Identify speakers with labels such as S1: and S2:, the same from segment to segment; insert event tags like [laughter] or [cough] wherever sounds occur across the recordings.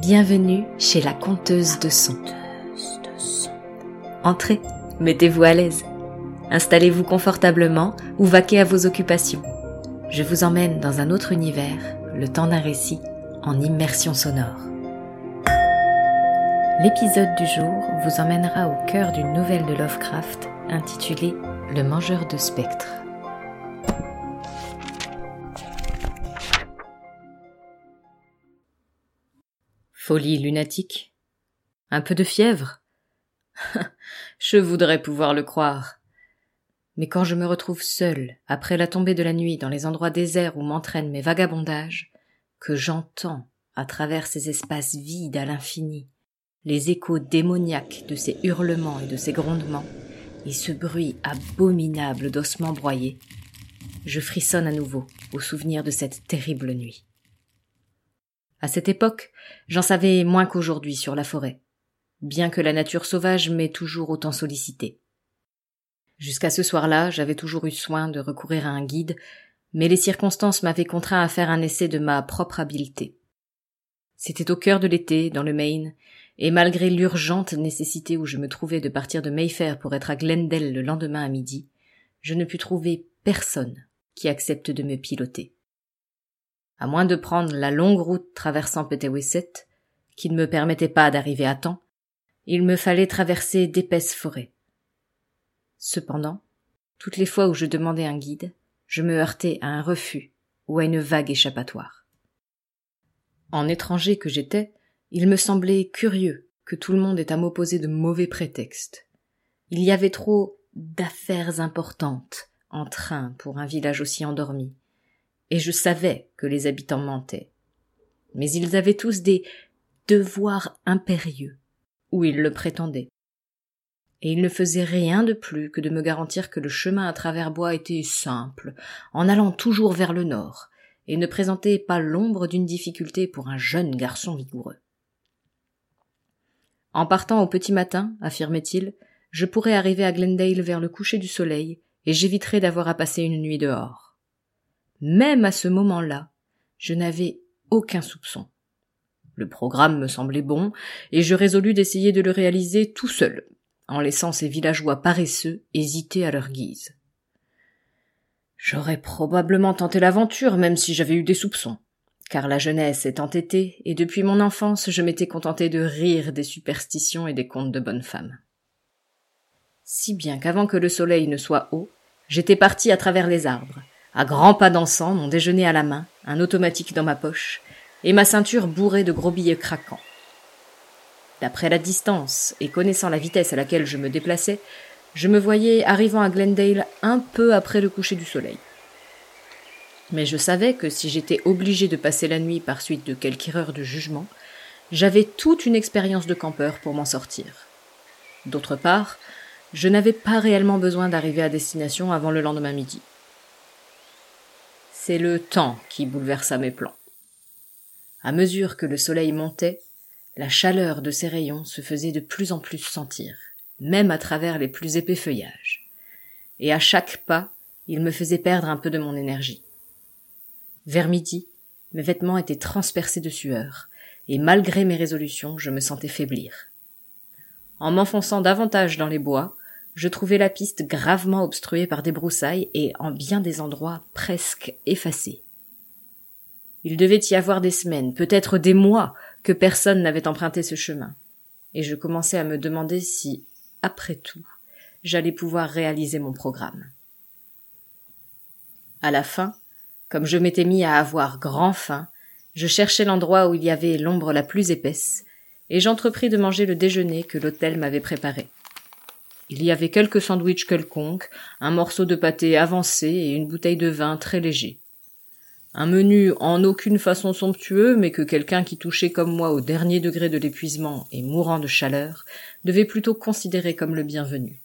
S1: Bienvenue chez la conteuse de son. Entrez, mettez-vous à l'aise. Installez-vous confortablement ou vaquez à vos occupations. Je vous emmène dans un autre univers, le temps d'un récit, en immersion sonore. L'épisode du jour vous emmènera au cœur d'une nouvelle de Lovecraft intitulée Le mangeur de spectres. Folie lunatique Un peu de fièvre [laughs] Je voudrais pouvoir le croire. Mais quand je me retrouve seul, après la tombée de la nuit, dans les endroits déserts où m'entraînent mes vagabondages, que j'entends, à travers ces espaces vides à l'infini, les échos démoniaques de ces hurlements et de ces grondements, et ce bruit abominable d'ossements broyés, je frissonne à nouveau au souvenir de cette terrible nuit. À cette époque, j'en savais moins qu'aujourd'hui sur la forêt, bien que la nature sauvage m'ait toujours autant sollicité. Jusqu'à ce soir-là, j'avais toujours eu soin de recourir à un guide, mais les circonstances m'avaient contraint à faire un essai de ma propre habileté. C'était au cœur de l'été, dans le Maine, et malgré l'urgente nécessité où je me trouvais de partir de Mayfair pour être à Glendale le lendemain à midi, je ne pus trouver personne qui accepte de me piloter. À moins de prendre la longue route traversant Petewesset, qui ne me permettait pas d'arriver à temps, il me fallait traverser d'épaisses forêts. Cependant, toutes les fois où je demandais un guide, je me heurtais à un refus ou à une vague échappatoire. En étranger que j'étais, il me semblait curieux que tout le monde ait à m'opposer de mauvais prétextes. Il y avait trop d'affaires importantes en train pour un village aussi endormi, et je savais que les habitants mentaient. Mais ils avaient tous des devoirs impérieux, ou ils le prétendaient. Et ils ne faisaient rien de plus que de me garantir que le chemin à travers bois était simple, en allant toujours vers le nord, et ne présentait pas l'ombre d'une difficulté pour un jeune garçon vigoureux. En partant au petit matin, affirmait-il, je pourrais arriver à Glendale vers le coucher du soleil, et j'éviterai d'avoir à passer une nuit dehors. Même à ce moment-là, je n'avais aucun soupçon. Le programme me semblait bon, et je résolus d'essayer de le réaliser tout seul, en laissant ces villageois paresseux hésiter à leur guise. J'aurais probablement tenté l'aventure, même si j'avais eu des soupçons, car la jeunesse est entêtée, et depuis mon enfance je m'étais contenté de rire des superstitions et des contes de bonnes femmes. Si bien qu'avant que le soleil ne soit haut, j'étais parti à travers les arbres, à grands pas dansant, mon déjeuner à la main, un automatique dans ma poche, et ma ceinture bourrée de gros billets craquants. D'après la distance et connaissant la vitesse à laquelle je me déplaçais, je me voyais arrivant à Glendale un peu après le coucher du soleil. Mais je savais que si j'étais obligé de passer la nuit par suite de quelque erreur de jugement, j'avais toute une expérience de campeur pour m'en sortir. D'autre part, je n'avais pas réellement besoin d'arriver à destination avant le lendemain midi. C'est le temps qui bouleversa mes plans. À mesure que le soleil montait, la chaleur de ses rayons se faisait de plus en plus sentir, même à travers les plus épais feuillages. Et à chaque pas, il me faisait perdre un peu de mon énergie. Vers midi, mes vêtements étaient transpercés de sueur, et malgré mes résolutions, je me sentais faiblir. En m'enfonçant davantage dans les bois, je trouvais la piste gravement obstruée par des broussailles et en bien des endroits presque effacés. Il devait y avoir des semaines, peut-être des mois, que personne n'avait emprunté ce chemin, et je commençais à me demander si, après tout, j'allais pouvoir réaliser mon programme. À la fin, comme je m'étais mis à avoir grand faim, je cherchais l'endroit où il y avait l'ombre la plus épaisse, et j'entrepris de manger le déjeuner que l'hôtel m'avait préparé. Il y avait quelques sandwichs quelconques, un morceau de pâté avancé et une bouteille de vin très léger. Un menu en aucune façon somptueux, mais que quelqu'un qui touchait comme moi au dernier degré de l'épuisement et mourant de chaleur devait plutôt considérer comme le bienvenu.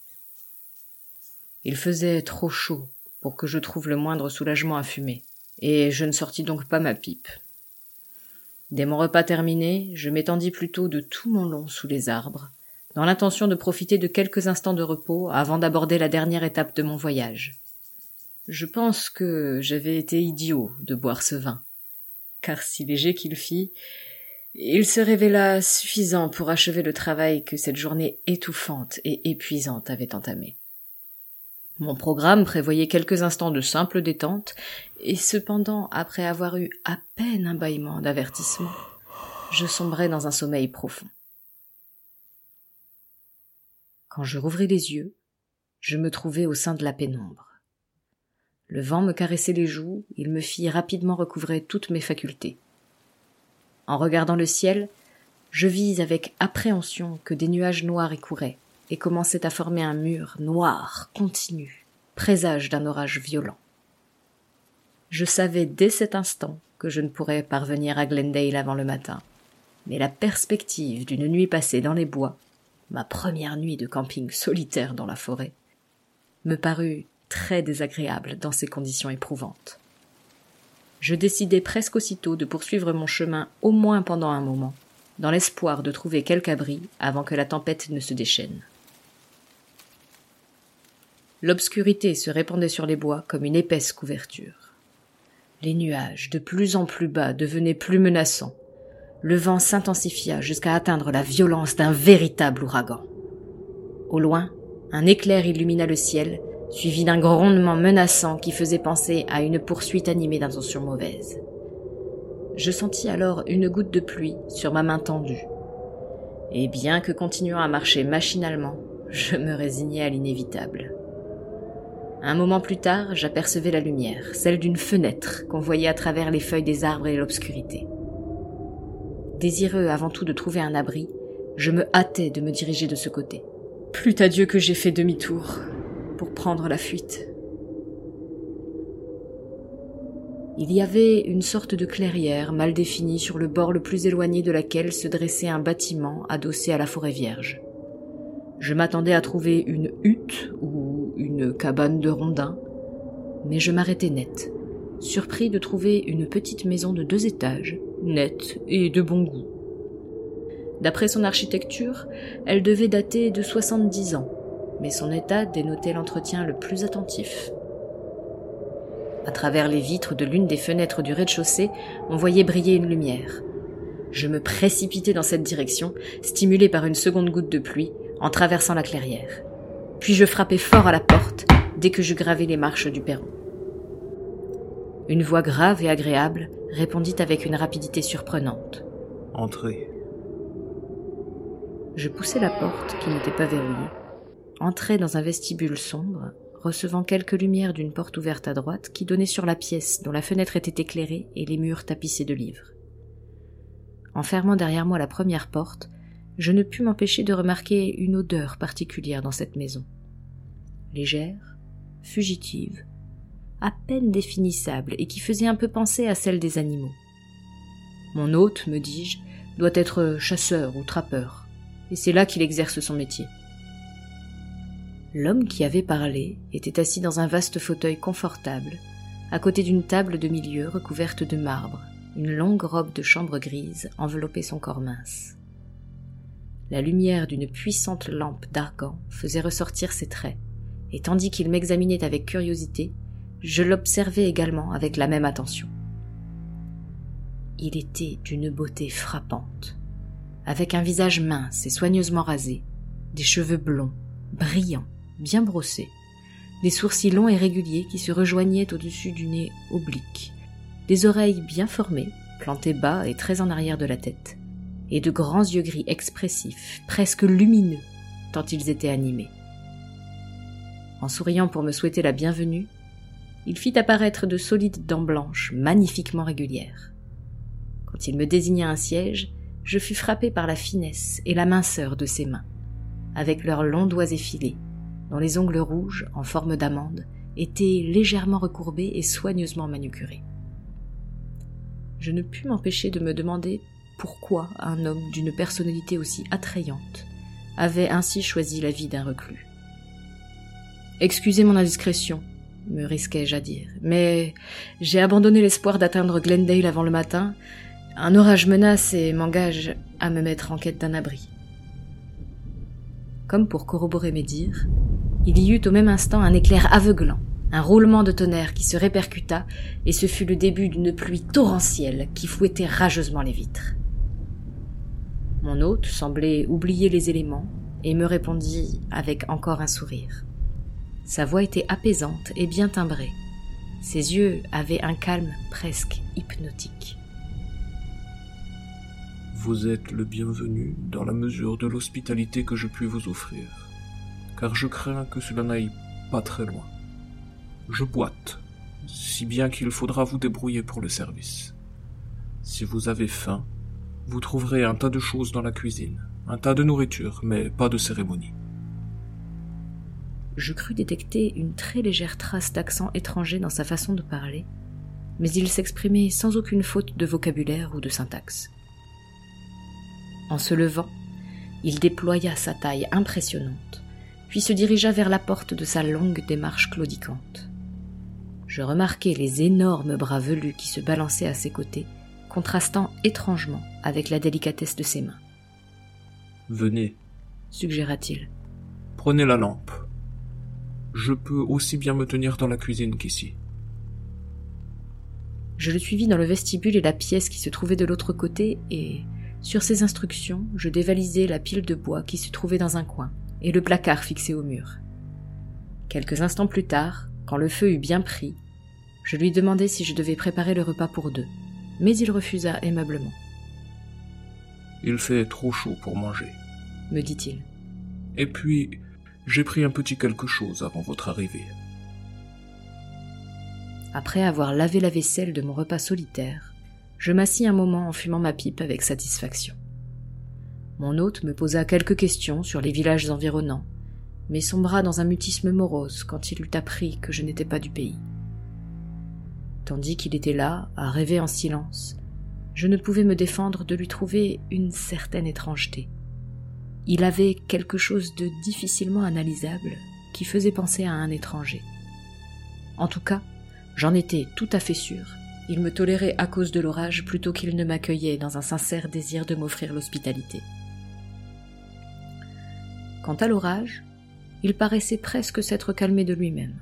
S1: Il faisait trop chaud pour que je trouve le moindre soulagement à fumer, et je ne sortis donc pas ma pipe. Dès mon repas terminé, je m'étendis plutôt de tout mon long sous les arbres, dans l'intention de profiter de quelques instants de repos avant d'aborder la dernière étape de mon voyage. Je pense que j'avais été idiot de boire ce vin, car si léger qu'il fit, Il se révéla suffisant pour achever le travail que cette journée étouffante et épuisante avait entamé. Mon programme prévoyait quelques instants de simple détente, et cependant, après avoir eu à peine un bâillement d'avertissement, je sombrais dans un sommeil profond. Quand je rouvris les yeux, je me trouvais au sein de la pénombre. Le vent me caressait les joues, il me fit rapidement recouvrer toutes mes facultés. En regardant le ciel, je vis avec appréhension que des nuages noirs y couraient et commençaient à former un mur noir, continu, présage d'un orage violent. Je savais dès cet instant que je ne pourrais parvenir à Glendale avant le matin, mais la perspective d'une nuit passée dans les bois, ma première nuit de camping solitaire dans la forêt, me parut très désagréable dans ces conditions éprouvantes. Je décidai presque aussitôt de poursuivre mon chemin au moins pendant un moment, dans l'espoir de trouver quelque abri avant que la tempête ne se déchaîne. L'obscurité se répandait sur les bois comme une épaisse couverture. Les nuages, de plus en plus bas, devenaient plus menaçants. Le vent s'intensifia jusqu'à atteindre la violence d'un véritable ouragan. Au loin, un éclair illumina le ciel, suivi d'un grondement menaçant qui faisait penser à une poursuite animée d'intentions mauvaises. Je sentis alors une goutte de pluie sur ma main tendue. Et bien que continuant à marcher machinalement, je me résignai à l'inévitable. Un moment plus tard, j'apercevais la lumière, celle d'une fenêtre qu'on voyait à travers les feuilles des arbres et l'obscurité. Désireux avant tout de trouver un abri, je me hâtais de me diriger de ce côté. Plût à Dieu que j'ai fait demi-tour pour prendre la fuite. Il y avait une sorte de clairière mal définie sur le bord le plus éloigné de laquelle se dressait un bâtiment adossé à la forêt vierge. Je m'attendais à trouver une hutte ou une cabane de rondins, mais je m'arrêtai net, surpris de trouver une petite maison de deux étages, nette et de bon goût. D'après son architecture, elle devait dater de soixante-dix ans, mais son état dénotait l'entretien le plus attentif. À travers les vitres de l'une des fenêtres du rez-de-chaussée, on voyait briller une lumière. Je me précipitai dans cette direction, stimulé par une seconde goutte de pluie, en traversant la clairière. Puis je frappai fort à la porte dès que j'eus gravé les marches du perron. Une voix grave et agréable répondit avec une rapidité surprenante.
S2: Entrez.
S1: Je poussai la porte, qui n'était pas verrouillée, entrai dans un vestibule sombre, recevant quelques lumières d'une porte ouverte à droite qui donnait sur la pièce dont la fenêtre était éclairée et les murs tapissés de livres. En fermant derrière moi la première porte, je ne pus m'empêcher de remarquer une odeur particulière dans cette maison. Légère, fugitive, à peine définissable et qui faisait un peu penser à celle des animaux. Mon hôte, me dis-je, doit être chasseur ou trappeur, et c'est là qu'il exerce son métier. L'homme qui avait parlé était assis dans un vaste fauteuil confortable, à côté d'une table de milieu recouverte de marbre, une longue robe de chambre grise enveloppait son corps mince. La lumière d'une puissante lampe d'argan faisait ressortir ses traits, et tandis qu'il m'examinait avec curiosité, je l'observais également avec la même attention. Il était d'une beauté frappante, avec un visage mince et soigneusement rasé, des cheveux blonds, brillants, bien brossés, des sourcils longs et réguliers qui se rejoignaient au-dessus du nez oblique, des oreilles bien formées, plantées bas et très en arrière de la tête, et de grands yeux gris expressifs, presque lumineux, tant ils étaient animés. En souriant pour me souhaiter la bienvenue, il fit apparaître de solides dents blanches, magnifiquement régulières. Quand il me désigna un siège, je fus frappé par la finesse et la minceur de ses mains, avec leurs longs doigts effilés, dont les ongles rouges, en forme d'amande, étaient légèrement recourbés et soigneusement manucurés. Je ne pus m'empêcher de me demander pourquoi un homme d'une personnalité aussi attrayante avait ainsi choisi la vie d'un reclus. Excusez mon indiscrétion, me risquai-je à dire, mais j'ai abandonné l'espoir d'atteindre Glendale avant le matin. Un orage menace et m'engage à me mettre en quête d'un abri. Comme pour corroborer mes dires, il y eut au même instant un éclair aveuglant, un roulement de tonnerre qui se répercuta, et ce fut le début d'une pluie torrentielle qui fouettait rageusement les vitres. Mon hôte semblait oublier les éléments et me répondit avec encore un sourire. Sa voix était apaisante et bien timbrée. Ses yeux avaient un calme presque hypnotique.
S3: Vous êtes le bienvenu dans la mesure de l'hospitalité que je puis vous offrir, car je crains que cela n'aille pas très loin. Je boite, si bien qu'il faudra vous débrouiller pour le service. Si vous avez faim, vous trouverez un tas de choses dans la cuisine, un tas de nourriture, mais pas de cérémonie.
S1: Je crus détecter une très légère trace d'accent étranger dans sa façon de parler, mais il s'exprimait sans aucune faute de vocabulaire ou de syntaxe. En se levant, il déploya sa taille impressionnante, puis se dirigea vers la porte de sa longue démarche claudicante. Je remarquai les énormes bras velus qui se balançaient à ses côtés, contrastant étrangement avec la délicatesse de ses mains.
S3: Venez,
S1: suggéra-t-il.
S3: Prenez la lampe. Je peux aussi bien me tenir dans la cuisine qu'ici.
S1: Je le suivis dans le vestibule et la pièce qui se trouvait de l'autre côté, et, sur ses instructions, je dévalisai la pile de bois qui se trouvait dans un coin, et le placard fixé au mur. Quelques instants plus tard, quand le feu eut bien pris, je lui demandai si je devais préparer le repas pour deux, mais il refusa aimablement.
S3: Il fait trop chaud pour manger,
S1: me dit-il.
S3: Et puis, j'ai pris un petit quelque chose avant votre arrivée.
S1: Après avoir lavé la vaisselle de mon repas solitaire, je m'assis un moment en fumant ma pipe avec satisfaction. Mon hôte me posa quelques questions sur les villages environnants, mais sombra dans un mutisme morose quand il eut appris que je n'étais pas du pays. Tandis qu'il était là, à rêver en silence, je ne pouvais me défendre de lui trouver une certaine étrangeté. Il avait quelque chose de difficilement analysable qui faisait penser à un étranger. En tout cas, j'en étais tout à fait sûr. Il me tolérait à cause de l'orage plutôt qu'il ne m'accueillait dans un sincère désir de m'offrir l'hospitalité. Quant à l'orage, il paraissait presque s'être calmé de lui-même.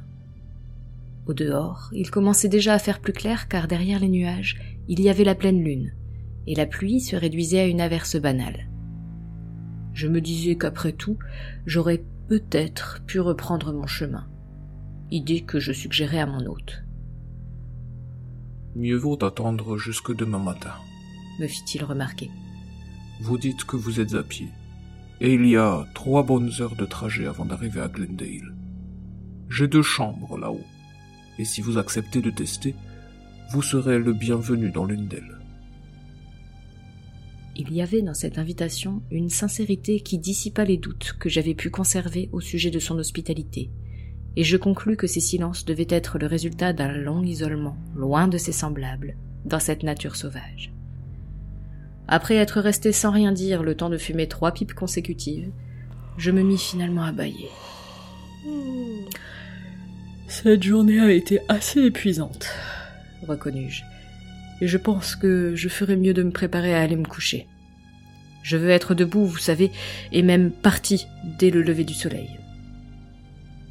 S1: Au dehors, il commençait déjà à faire plus clair car derrière les nuages, il y avait la pleine lune, et la pluie se réduisait à une averse banale. Je me disais qu'après tout, j'aurais peut-être pu reprendre mon chemin, idée que je suggérais à mon hôte.
S3: Mieux vaut attendre jusque demain matin,
S1: me fit-il remarquer.
S3: Vous dites que vous êtes à pied, et il y a trois bonnes heures de trajet avant d'arriver à Glendale. J'ai deux chambres là-haut, et si vous acceptez de tester, vous serez le bienvenu dans l'une d'elles.
S1: Il y avait dans cette invitation une sincérité qui dissipa les doutes que j'avais pu conserver au sujet de son hospitalité, et je conclus que ces silences devaient être le résultat d'un long isolement, loin de ses semblables, dans cette nature sauvage. Après être resté sans rien dire le temps de fumer trois pipes consécutives, je me mis finalement à bailler. Cette journée a été assez épuisante, reconnus-je, et je pense que je ferais mieux de me préparer à aller me coucher. Je veux être debout, vous savez, et même parti dès le lever du soleil.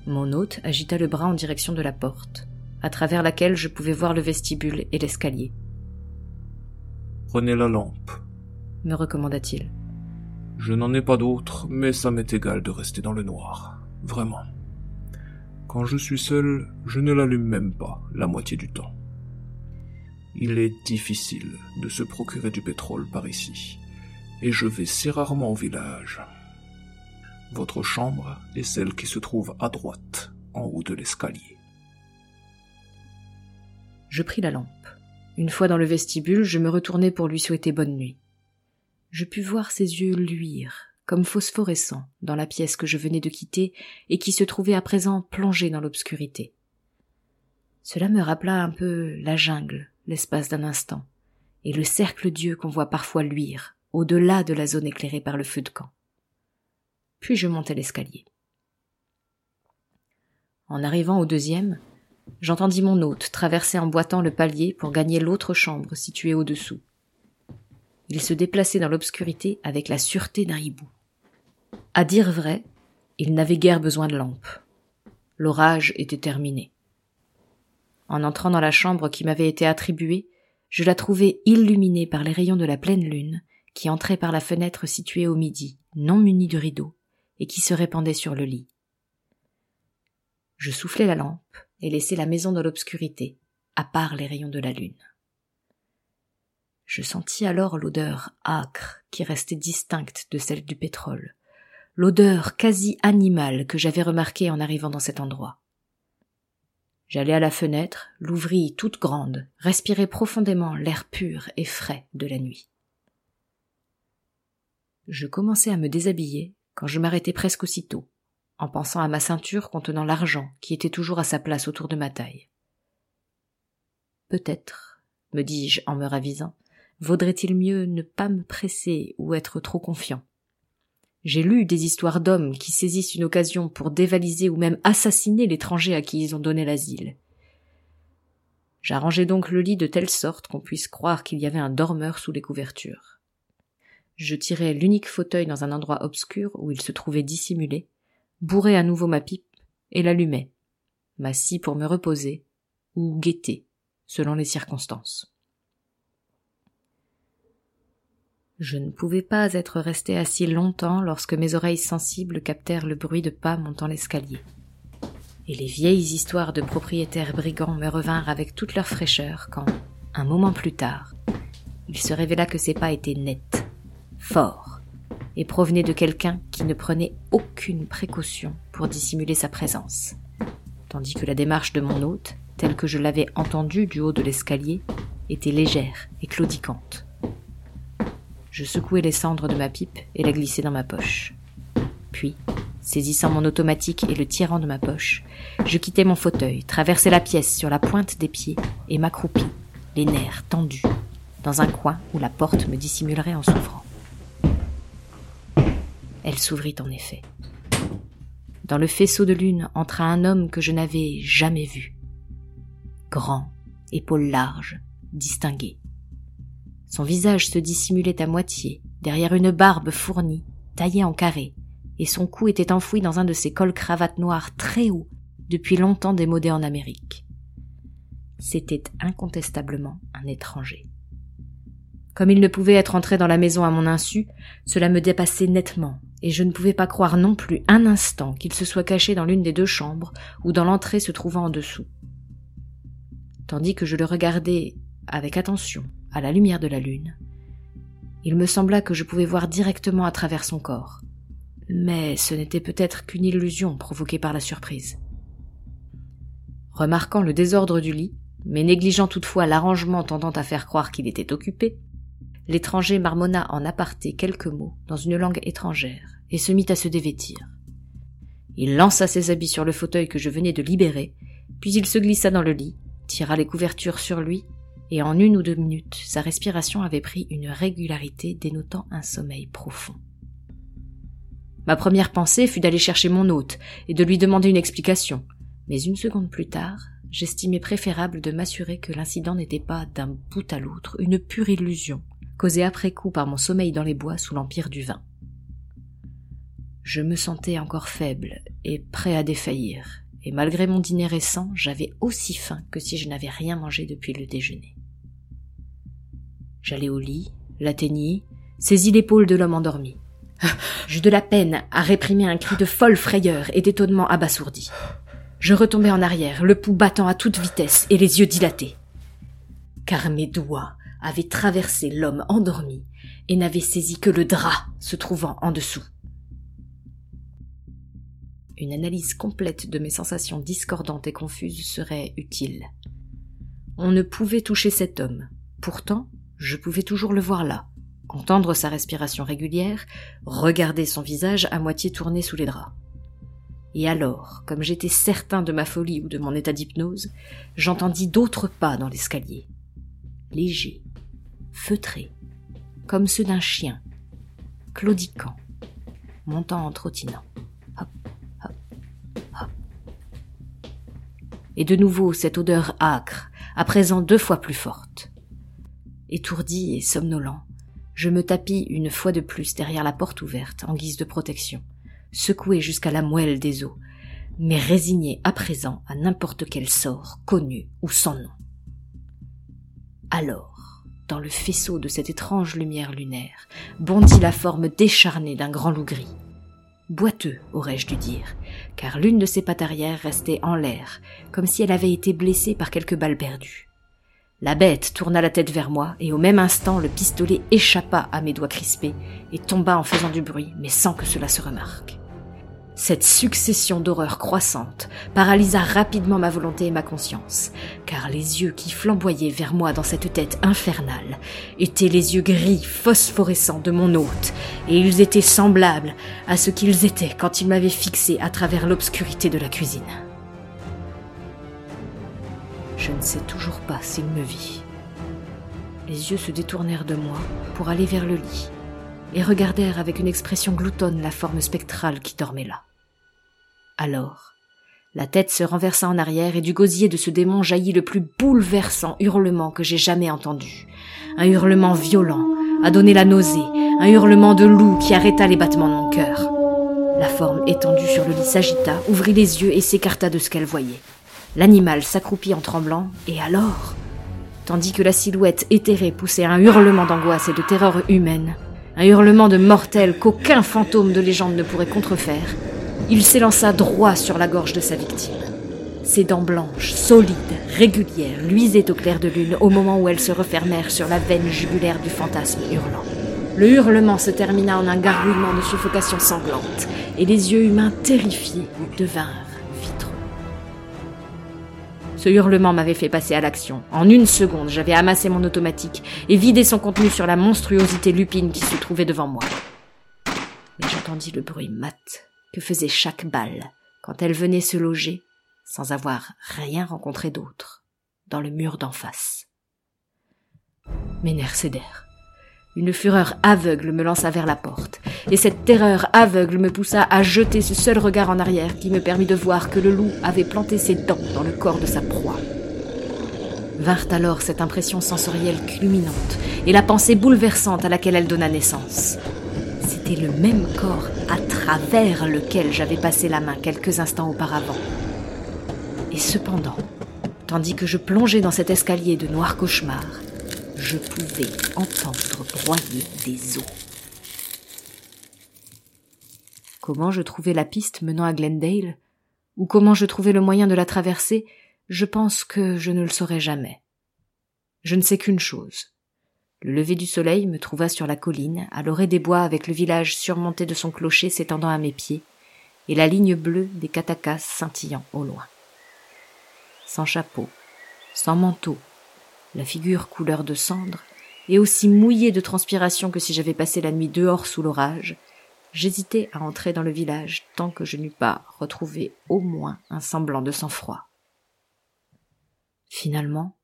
S1: Mon hôte agita le bras en direction de la porte, à travers laquelle je pouvais voir le vestibule et l'escalier.
S3: Prenez la lampe,
S1: me recommanda-t-il.
S3: Je n'en ai pas d'autre, mais ça m'est égal de rester dans le noir. Vraiment. Quand je suis seul, je ne l'allume même pas la moitié du temps. Il est difficile de se procurer du pétrole par ici, et je vais si rarement au village. Votre chambre est celle qui se trouve à droite, en haut de l'escalier.
S1: Je pris la lampe. Une fois dans le vestibule, je me retournai pour lui souhaiter bonne nuit. Je pus voir ses yeux luire, comme phosphorescents, dans la pièce que je venais de quitter et qui se trouvait à présent plongée dans l'obscurité. Cela me rappela un peu la jungle, l'espace d'un instant, et le cercle d'yeux qu'on voit parfois luire, au-delà de la zone éclairée par le feu de camp. Puis je montai l'escalier. En arrivant au deuxième, j'entendis mon hôte traverser en boitant le palier pour gagner l'autre chambre située au-dessous. Il se déplaçait dans l'obscurité avec la sûreté d'un hibou. À dire vrai, il n'avait guère besoin de lampe. L'orage était terminé. En entrant dans la chambre qui m'avait été attribuée, je la trouvai illuminée par les rayons de la pleine lune, qui entrait par la fenêtre située au midi, non munie de rideau, et qui se répandait sur le lit. Je soufflai la lampe et laissai la maison dans l'obscurité, à part les rayons de la lune. Je sentis alors l'odeur âcre qui restait distincte de celle du pétrole, l'odeur quasi animale que j'avais remarquée en arrivant dans cet endroit. J'allai à la fenêtre, l'ouvris toute grande, respirai profondément l'air pur et frais de la nuit. Je commençai à me déshabiller quand je m'arrêtai presque aussitôt, en pensant à ma ceinture contenant l'argent qui était toujours à sa place autour de ma taille. Peut-être, me dis-je en me ravisant, vaudrait-il mieux ne pas me presser ou être trop confiant. J'ai lu des histoires d'hommes qui saisissent une occasion pour dévaliser ou même assassiner l'étranger à qui ils ont donné l'asile. J'arrangeai donc le lit de telle sorte qu'on puisse croire qu'il y avait un dormeur sous les couvertures. Je tirai l'unique fauteuil dans un endroit obscur où il se trouvait dissimulé, bourrai à nouveau ma pipe et l'allumai, m'assis pour me reposer ou guetter, selon les circonstances. Je ne pouvais pas être resté assis longtemps lorsque mes oreilles sensibles captèrent le bruit de pas montant l'escalier. Et les vieilles histoires de propriétaires brigands me revinrent avec toute leur fraîcheur quand, un moment plus tard, il se révéla que ces pas étaient nets, forts, et provenaient de quelqu'un qui ne prenait aucune précaution pour dissimuler sa présence, tandis que la démarche de mon hôte, telle que je l'avais entendue du haut de l'escalier, était légère et claudicante. Je secouai les cendres de ma pipe et la glissai dans ma poche. Puis, saisissant mon automatique et le tirant de ma poche, je quittai mon fauteuil, traversai la pièce sur la pointe des pieds et m'accroupis, les nerfs tendus, dans un coin où la porte me dissimulerait en souffrant. Elle s'ouvrit en effet. Dans le faisceau de lune entra un homme que je n'avais jamais vu. Grand, épaules larges, distingué. Son visage se dissimulait à moitié, derrière une barbe fournie, taillée en carré, et son cou était enfoui dans un de ces cols cravates noirs très hauts, depuis longtemps démodés en Amérique. C'était incontestablement un étranger. Comme il ne pouvait être entré dans la maison à mon insu, cela me dépassait nettement, et je ne pouvais pas croire non plus un instant qu'il se soit caché dans l'une des deux chambres ou dans l'entrée se trouvant en dessous. Tandis que je le regardais avec attention, à la lumière de la lune. Il me sembla que je pouvais voir directement à travers son corps. Mais ce n'était peut-être qu'une illusion provoquée par la surprise. Remarquant le désordre du lit, mais négligeant toutefois l'arrangement tendant à faire croire qu'il était occupé, l'étranger marmonna en aparté quelques mots dans une langue étrangère et se mit à se dévêtir. Il lança ses habits sur le fauteuil que je venais de libérer, puis il se glissa dans le lit, tira les couvertures sur lui et en une ou deux minutes, sa respiration avait pris une régularité dénotant un sommeil profond. Ma première pensée fut d'aller chercher mon hôte et de lui demander une explication, mais une seconde plus tard, j'estimais préférable de m'assurer que l'incident n'était pas d'un bout à l'autre une pure illusion, causée après coup par mon sommeil dans les bois sous l'empire du vin. Je me sentais encore faible et prêt à défaillir, et malgré mon dîner récent, j'avais aussi faim que si je n'avais rien mangé depuis le déjeuner. J'allai au lit, l'atteignis, saisis l'épaule de l'homme endormi. [laughs] J'eus de la peine à réprimer un cri de folle frayeur et d'étonnement abasourdi. Je retombai en arrière, le pouls battant à toute vitesse et les yeux dilatés. Car mes doigts avaient traversé l'homme endormi et n'avaient saisi que le drap se trouvant en dessous. Une analyse complète de mes sensations discordantes et confuses serait utile. On ne pouvait toucher cet homme. Pourtant, je pouvais toujours le voir là, entendre sa respiration régulière, regarder son visage à moitié tourné sous les draps. Et alors, comme j'étais certain de ma folie ou de mon état d'hypnose, j'entendis d'autres pas dans l'escalier. Légers, feutrés, comme ceux d'un chien, claudiquant, montant en trottinant. Hop, hop, hop. Et de nouveau cette odeur âcre, à présent deux fois plus forte. Étourdi et somnolent, je me tapis une fois de plus derrière la porte ouverte en guise de protection, secoué jusqu'à la moelle des os, mais résigné à présent à n'importe quel sort, connu ou sans nom. Alors, dans le faisceau de cette étrange lumière lunaire, bondit la forme décharnée d'un grand loup gris. Boiteux, aurais-je dû dire, car l'une de ses pattes arrière restait en l'air, comme si elle avait été blessée par quelques balles perdues. La bête tourna la tête vers moi, et au même instant le pistolet échappa à mes doigts crispés et tomba en faisant du bruit, mais sans que cela se remarque. Cette succession d'horreurs croissantes paralysa rapidement ma volonté et ma conscience, car les yeux qui flamboyaient vers moi dans cette tête infernale étaient les yeux gris phosphorescents de mon hôte, et ils étaient semblables à ce qu'ils étaient quand il m'avait fixé à travers l'obscurité de la cuisine. Je ne sais toujours pas s'il me vit. Les yeux se détournèrent de moi pour aller vers le lit et regardèrent avec une expression gloutonne la forme spectrale qui dormait là. Alors, la tête se renversa en arrière et du gosier de ce démon jaillit le plus bouleversant hurlement que j'ai jamais entendu. Un hurlement violent, à donner la nausée, un hurlement de loup qui arrêta les battements de mon cœur. La forme étendue sur le lit s'agita, ouvrit les yeux et s'écarta de ce qu'elle voyait. L'animal s'accroupit en tremblant, et alors, tandis que la silhouette éthérée poussait un hurlement d'angoisse et de terreur humaine, un hurlement de mortel qu'aucun fantôme de légende ne pourrait contrefaire, il s'élança droit sur la gorge de sa victime. Ses dents blanches, solides, régulières, luisaient au clair de lune au moment où elles se refermèrent sur la veine jugulaire du fantasme hurlant. Le hurlement se termina en un gargouillement de suffocation sanglante, et les yeux humains terrifiés devinrent. Ce hurlement m'avait fait passer à l'action. En une seconde, j'avais amassé mon automatique et vidé son contenu sur la monstruosité lupine qui se trouvait devant moi. Mais j'entendis le bruit mat que faisait chaque balle quand elle venait se loger, sans avoir rien rencontré d'autre, dans le mur d'en face. Mes nerfs cédèrent. Une fureur aveugle me lança vers la porte, et cette terreur aveugle me poussa à jeter ce seul regard en arrière qui me permit de voir que le loup avait planté ses dents dans le corps de sa proie. Vinrent alors cette impression sensorielle culminante et la pensée bouleversante à laquelle elle donna naissance le même corps à travers lequel j'avais passé la main quelques instants auparavant. Et cependant, tandis que je plongeais dans cet escalier de noir cauchemar, je pouvais entendre broyer des os. Comment je trouvais la piste menant à Glendale, ou comment je trouvais le moyen de la traverser, je pense que je ne le saurai jamais. Je ne sais qu'une chose. Le lever du soleil me trouva sur la colline, à l'orée des bois avec le village surmonté de son clocher s'étendant à mes pieds, et la ligne bleue des catacas scintillant au loin. Sans chapeau, sans manteau, la figure couleur de cendre, et aussi mouillée de transpiration que si j'avais passé la nuit dehors sous l'orage, j'hésitais à entrer dans le village tant que je n'eus pas retrouvé au moins un semblant de sang-froid. Finalement,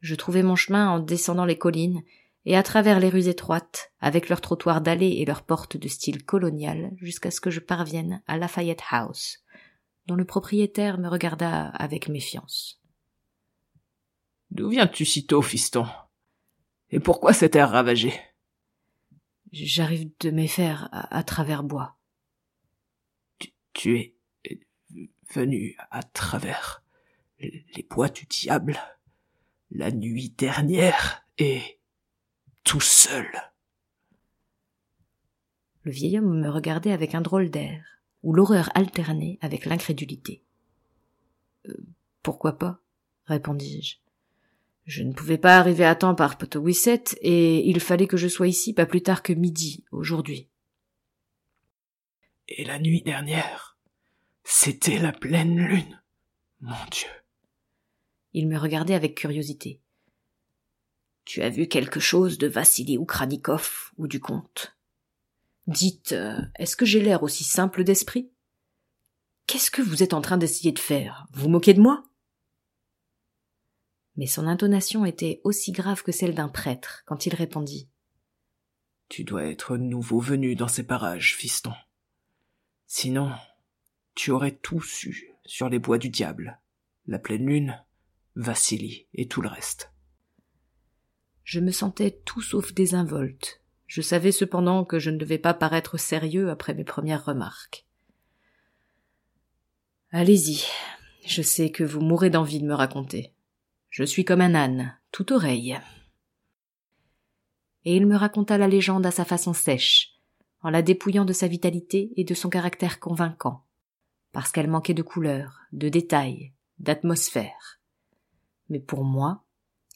S1: je trouvai mon chemin en descendant les collines et à travers les rues étroites, avec leurs trottoirs dallés et leurs portes de style colonial, jusqu'à ce que je parvienne à Lafayette House, dont le propriétaire me regarda avec méfiance.
S2: D'où viens-tu si tôt, fiston? Et pourquoi cet air ravagé?
S1: J'arrive de méfaire à, à travers bois.
S2: Tu, tu es venu à travers les bois du diable la nuit dernière et tout seul.
S1: Le vieil homme me regardait avec un drôle d'air, où l'horreur alternait avec l'incrédulité. Euh, pourquoi pas? répondis-je. Je ne pouvais pas arriver à temps par Potowisset, et il fallait que je sois ici pas plus tard que midi aujourd'hui.
S2: Et la nuit dernière, c'était la pleine lune. Mon Dieu.
S1: Il me regardait avec curiosité. Tu as vu quelque chose de Vassili Ukranikov ou du comte? Dites, euh, est-ce que j'ai l'air aussi simple d'esprit? Qu'est-ce que vous êtes en train d'essayer de faire? Vous moquez de moi? Mais son intonation était aussi grave que celle d'un prêtre quand il répondit.
S2: Tu dois être nouveau venu dans ces parages, fiston. Sinon, tu aurais tout su sur les bois du diable, la pleine lune, Vassili et tout le reste.
S1: Je me sentais tout sauf désinvolte. Je savais cependant que je ne devais pas paraître sérieux après mes premières remarques. Allez-y. Je sais que vous mourrez d'envie de me raconter. Je suis comme un âne, tout oreille. et il me raconta la légende à sa façon sèche, en la dépouillant de sa vitalité et de son caractère convaincant, parce qu'elle manquait de couleurs, de détails, d'atmosphère. Mais pour moi,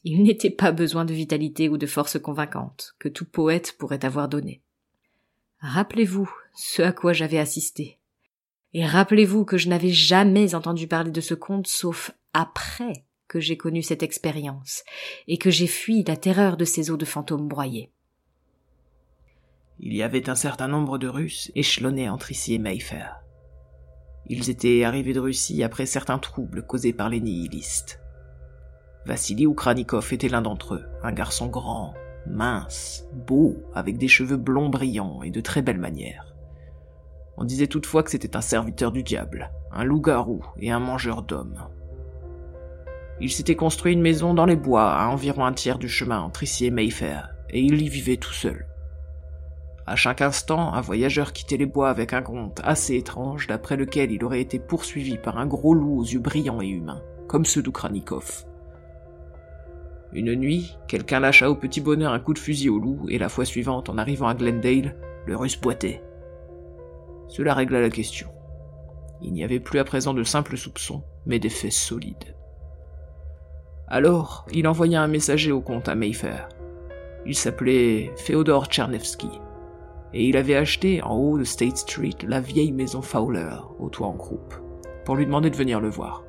S1: il n'était pas besoin de vitalité ou de force convaincante que tout poète pourrait avoir donné. Rappelez-vous ce à quoi j'avais assisté. Et rappelez-vous que je n'avais jamais entendu parler de ce conte sauf après que j'ai connu cette expérience et que j'ai fui la terreur de ces eaux de fantômes broyés.
S3: Il y avait un certain nombre de Russes échelonnés entre ici et Mayfair. Ils étaient arrivés de Russie après certains troubles causés par les nihilistes. Vassili Ukranikov était l'un d'entre eux, un garçon grand, mince, beau, avec des cheveux blonds brillants et de très belles manières. On disait toutefois que c'était un serviteur du diable, un loup-garou et un mangeur d'hommes. Il s'était construit une maison dans les bois à environ un tiers du chemin entre ici et Mayfair, et il y vivait tout seul. À chaque instant, un voyageur quittait les bois avec un conte assez étrange d'après lequel il aurait été poursuivi par un gros loup aux yeux brillants et humains, comme ceux d'Ukranikov. Une nuit, quelqu'un lâcha au petit bonheur un coup de fusil au loup, et la fois suivante, en arrivant à Glendale, le russe boitait. Cela régla la question. Il n'y avait plus à présent de simples soupçons, mais des faits solides. Alors, il envoya un messager au comte à Mayfair. Il s'appelait Féodor Tchernevsky, et il avait acheté en haut de State Street la vieille maison Fowler, au toit en croupe, pour lui demander de venir le voir.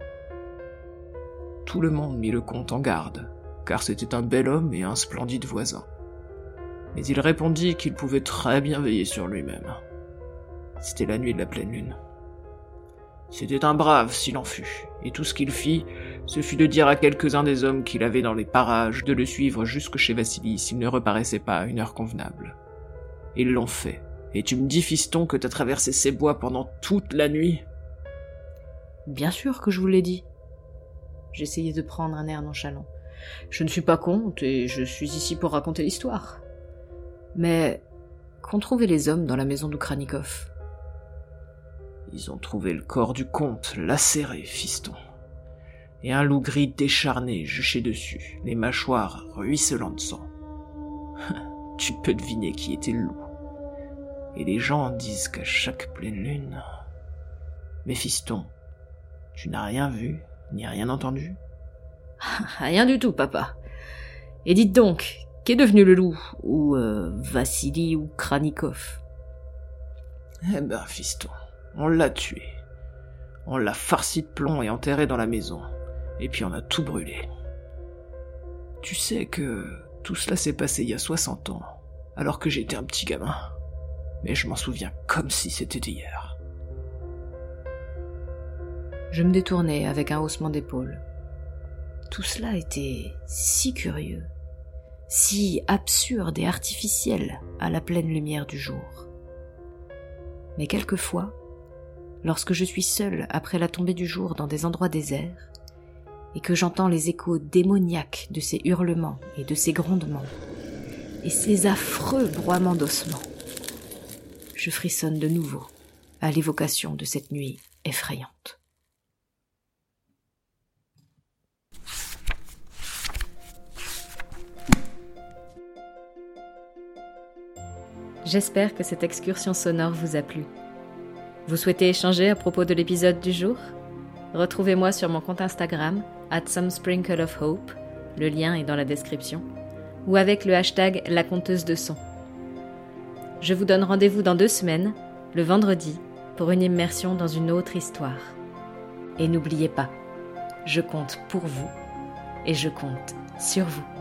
S3: Tout le monde mit le comte en garde, car c'était un bel homme et un splendide voisin. Mais il répondit qu'il pouvait très bien veiller sur lui-même. C'était la nuit de la pleine lune. C'était un brave s'il en fut, et tout ce qu'il fit, ce fut de dire à quelques-uns des hommes qu'il avait dans les parages de le suivre jusque chez Vassili s'il ne reparaissait pas à une heure convenable. Ils l'ont fait. Et tu me dis, fiston, que t'as traversé ces bois pendant toute la nuit?
S1: Bien sûr que je vous l'ai dit. J'essayais de prendre un air nonchalant. Je ne suis pas conte et je suis ici pour raconter l'histoire. Mais qu'ont trouvé les hommes dans la maison d'Ukranikov
S3: Ils ont trouvé le corps du comte, lacéré, fiston. Et un loup gris décharné juché dessus, les mâchoires ruisselant de sang. [laughs] tu peux deviner qui était le loup. Et les gens disent qu'à chaque pleine lune... Mais fiston, tu n'as rien vu, ni rien entendu [laughs]
S1: Rien du tout, papa. Et dites donc, qu'est devenu le loup Ou euh, Vassili ou Kranikov?
S3: Eh ben, fiston, on l'a tué. On l'a farci de plomb et enterré dans la maison. Et puis on a tout brûlé. Tu sais que tout cela s'est passé il y a 60 ans, alors que j'étais un petit gamin. Mais je m'en souviens comme si c'était hier.
S1: Je me détournai avec un haussement d'épaule. Tout cela était si curieux, si absurde et artificiel à la pleine lumière du jour. Mais quelquefois, lorsque je suis seul après la tombée du jour dans des endroits déserts, et que j'entends les échos démoniaques de ces hurlements et de ces grondements, et ces affreux broiements d'ossements, je frissonne de nouveau à l'évocation de cette nuit effrayante. J'espère que cette excursion sonore vous a plu. Vous souhaitez échanger à propos de l'épisode du jour? Retrouvez-moi sur mon compte Instagram, at some sprinkle of hope, le lien est dans la description, ou avec le hashtag la conteuse de son. Je vous donne rendez-vous dans deux semaines, le vendredi, pour une immersion dans une autre histoire. Et n'oubliez pas, je compte pour vous et je compte sur vous.